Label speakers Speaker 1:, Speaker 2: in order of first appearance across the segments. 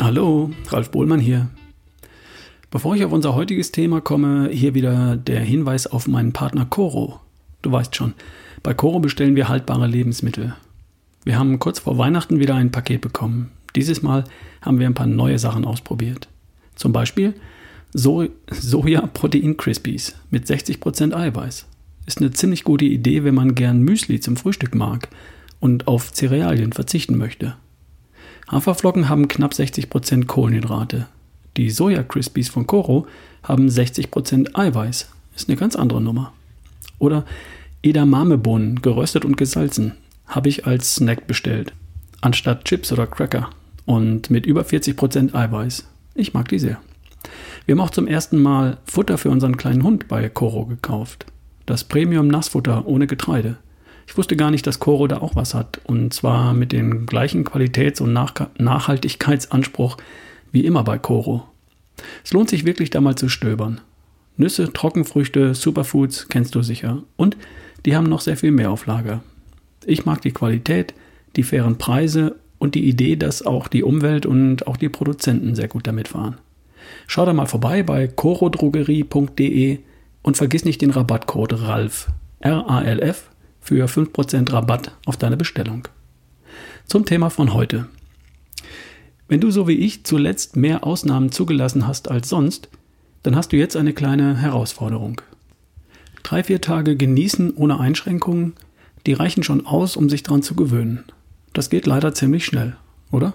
Speaker 1: Ralf Bohlmann hier. Bevor ich auf unser heutiges Thema komme, hier wieder der Hinweis auf meinen Partner Coro. Du weißt schon, bei Coro bestellen wir haltbare Lebensmittel. Wir haben kurz vor Weihnachten wieder ein Paket bekommen. Dieses Mal haben wir ein paar neue Sachen ausprobiert. Zum Beispiel so Soja-Protein Crispies mit 60% Eiweiß. Ist eine ziemlich gute Idee, wenn man gern Müsli zum Frühstück mag und auf Cerealien verzichten möchte. Haferflocken haben knapp 60% Kohlenhydrate. Die Soja Crispies von Coro haben 60% Eiweiß. Ist eine ganz andere Nummer. Oder Edamamebohnen, geröstet und gesalzen, habe ich als Snack bestellt. Anstatt Chips oder Cracker. Und mit über 40% Eiweiß. Ich mag die sehr. Wir haben auch zum ersten Mal Futter für unseren kleinen Hund bei Coro gekauft. Das Premium Nassfutter ohne Getreide. Ich wusste gar nicht, dass Coro da auch was hat. Und zwar mit dem gleichen Qualitäts- und Nach Nachhaltigkeitsanspruch wie immer bei Coro. Es lohnt sich wirklich da mal zu stöbern. Nüsse, Trockenfrüchte, Superfoods kennst du sicher. Und die haben noch sehr viel mehr auf Lager. Ich mag die Qualität, die fairen Preise und die Idee, dass auch die Umwelt und auch die Produzenten sehr gut damit fahren. Schau da mal vorbei bei corodrogerie.de und vergiss nicht den Rabattcode RALF, R-A-L-F, für 5% Rabatt auf deine Bestellung. Zum Thema von heute. Wenn du so wie ich zuletzt mehr Ausnahmen zugelassen hast als sonst, dann hast du jetzt eine kleine Herausforderung. Drei, vier Tage genießen ohne Einschränkungen, die reichen schon aus, um sich daran zu gewöhnen. Das geht leider ziemlich schnell, oder?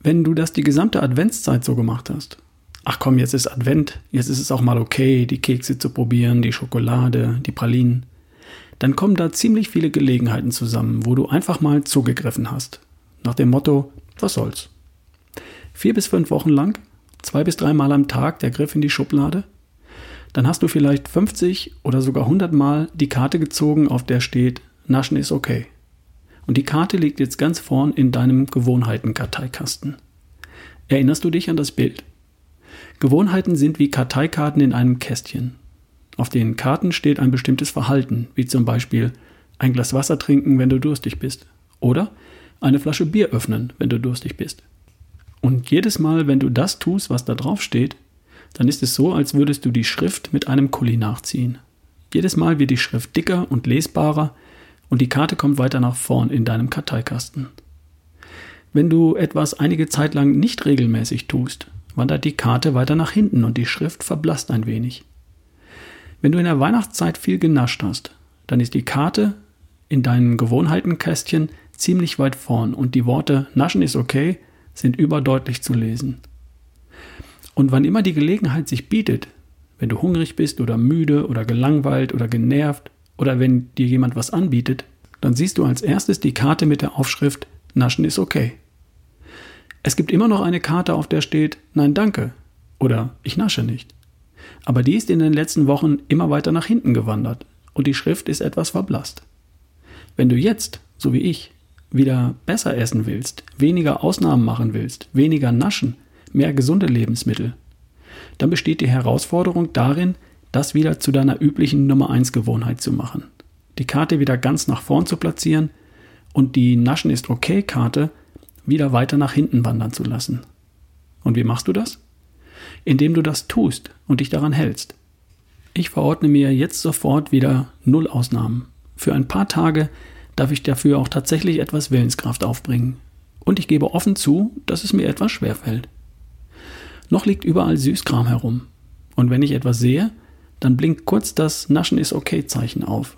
Speaker 1: Wenn du das die gesamte Adventszeit so gemacht hast, ach komm, jetzt ist Advent, jetzt ist es auch mal okay, die Kekse zu probieren, die Schokolade, die Pralinen, dann kommen da ziemlich viele Gelegenheiten zusammen, wo du einfach mal zugegriffen hast. Nach dem Motto, was soll's. Vier bis fünf Wochen lang, zwei bis dreimal am Tag der Griff in die Schublade, dann hast du vielleicht 50 oder sogar 100 Mal die Karte gezogen, auf der steht, Naschen ist okay. Und die Karte liegt jetzt ganz vorn in deinem Gewohnheiten-Karteikasten. Erinnerst du dich an das Bild? Gewohnheiten sind wie Karteikarten in einem Kästchen. Auf den Karten steht ein bestimmtes Verhalten, wie zum Beispiel ein Glas Wasser trinken, wenn du durstig bist. Oder eine Flasche Bier öffnen, wenn du durstig bist. Und jedes Mal, wenn du das tust, was da drauf steht, dann ist es so, als würdest du die Schrift mit einem Kuli nachziehen. Jedes Mal wird die Schrift dicker und lesbarer und die Karte kommt weiter nach vorn in deinem Karteikasten. Wenn du etwas einige Zeit lang nicht regelmäßig tust, wandert die Karte weiter nach hinten und die Schrift verblasst ein wenig. Wenn du in der Weihnachtszeit viel genascht hast, dann ist die Karte in deinem Gewohnheitenkästchen ziemlich weit vorn und die Worte Naschen ist okay sind überdeutlich zu lesen. Und wann immer die Gelegenheit sich bietet, wenn du hungrig bist oder müde oder gelangweilt oder genervt oder wenn dir jemand was anbietet, dann siehst du als erstes die Karte mit der Aufschrift Naschen ist okay. Es gibt immer noch eine Karte, auf der steht Nein danke oder Ich nasche nicht. Aber die ist in den letzten Wochen immer weiter nach hinten gewandert und die Schrift ist etwas verblasst. Wenn du jetzt, so wie ich, wieder besser essen willst, weniger Ausnahmen machen willst, weniger naschen, mehr gesunde Lebensmittel, dann besteht die Herausforderung darin, das wieder zu deiner üblichen Nummer 1 Gewohnheit zu machen. Die Karte wieder ganz nach vorn zu platzieren und die Naschen ist okay Karte wieder weiter nach hinten wandern zu lassen. Und wie machst du das? Indem du das tust und dich daran hältst. Ich verordne mir jetzt sofort wieder null Ausnahmen. Für ein paar Tage darf ich dafür auch tatsächlich etwas Willenskraft aufbringen. Und ich gebe offen zu, dass es mir etwas schwerfällt. Noch liegt überall Süßkram herum. Und wenn ich etwas sehe, dann blinkt kurz das Naschen ist okay Zeichen auf.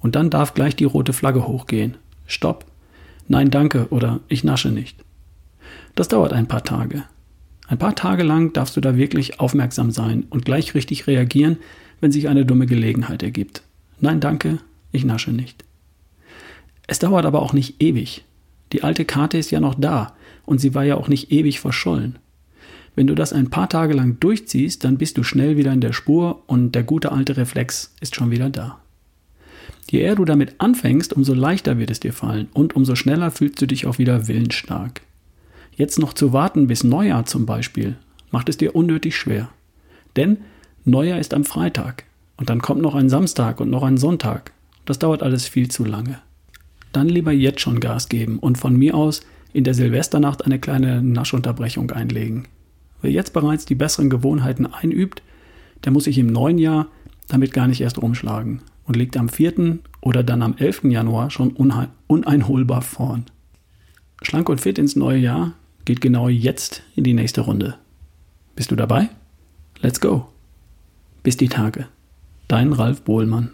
Speaker 1: Und dann darf gleich die rote Flagge hochgehen. Stopp. Nein, danke oder ich nasche nicht. Das dauert ein paar Tage. Ein paar Tage lang darfst du da wirklich aufmerksam sein und gleich richtig reagieren, wenn sich eine dumme Gelegenheit ergibt. Nein, danke, ich nasche nicht. Es dauert aber auch nicht ewig. Die alte Karte ist ja noch da und sie war ja auch nicht ewig verschollen. Wenn du das ein paar Tage lang durchziehst, dann bist du schnell wieder in der Spur und der gute alte Reflex ist schon wieder da. Je eher du damit anfängst, umso leichter wird es dir fallen und umso schneller fühlst du dich auch wieder willensstark. Jetzt noch zu warten bis Neujahr zum Beispiel, macht es dir unnötig schwer. Denn Neujahr ist am Freitag und dann kommt noch ein Samstag und noch ein Sonntag. Das dauert alles viel zu lange. Dann lieber jetzt schon Gas geben und von mir aus in der Silvesternacht eine kleine Naschunterbrechung einlegen. Wer jetzt bereits die besseren Gewohnheiten einübt, der muss sich im neuen Jahr damit gar nicht erst umschlagen und liegt am 4. oder dann am 11. Januar schon uneinholbar vorn. Schlank und fit ins neue Jahr geht genau jetzt in die nächste Runde. Bist du dabei? Let's go. Bis die Tage. Dein Ralf Bohlmann.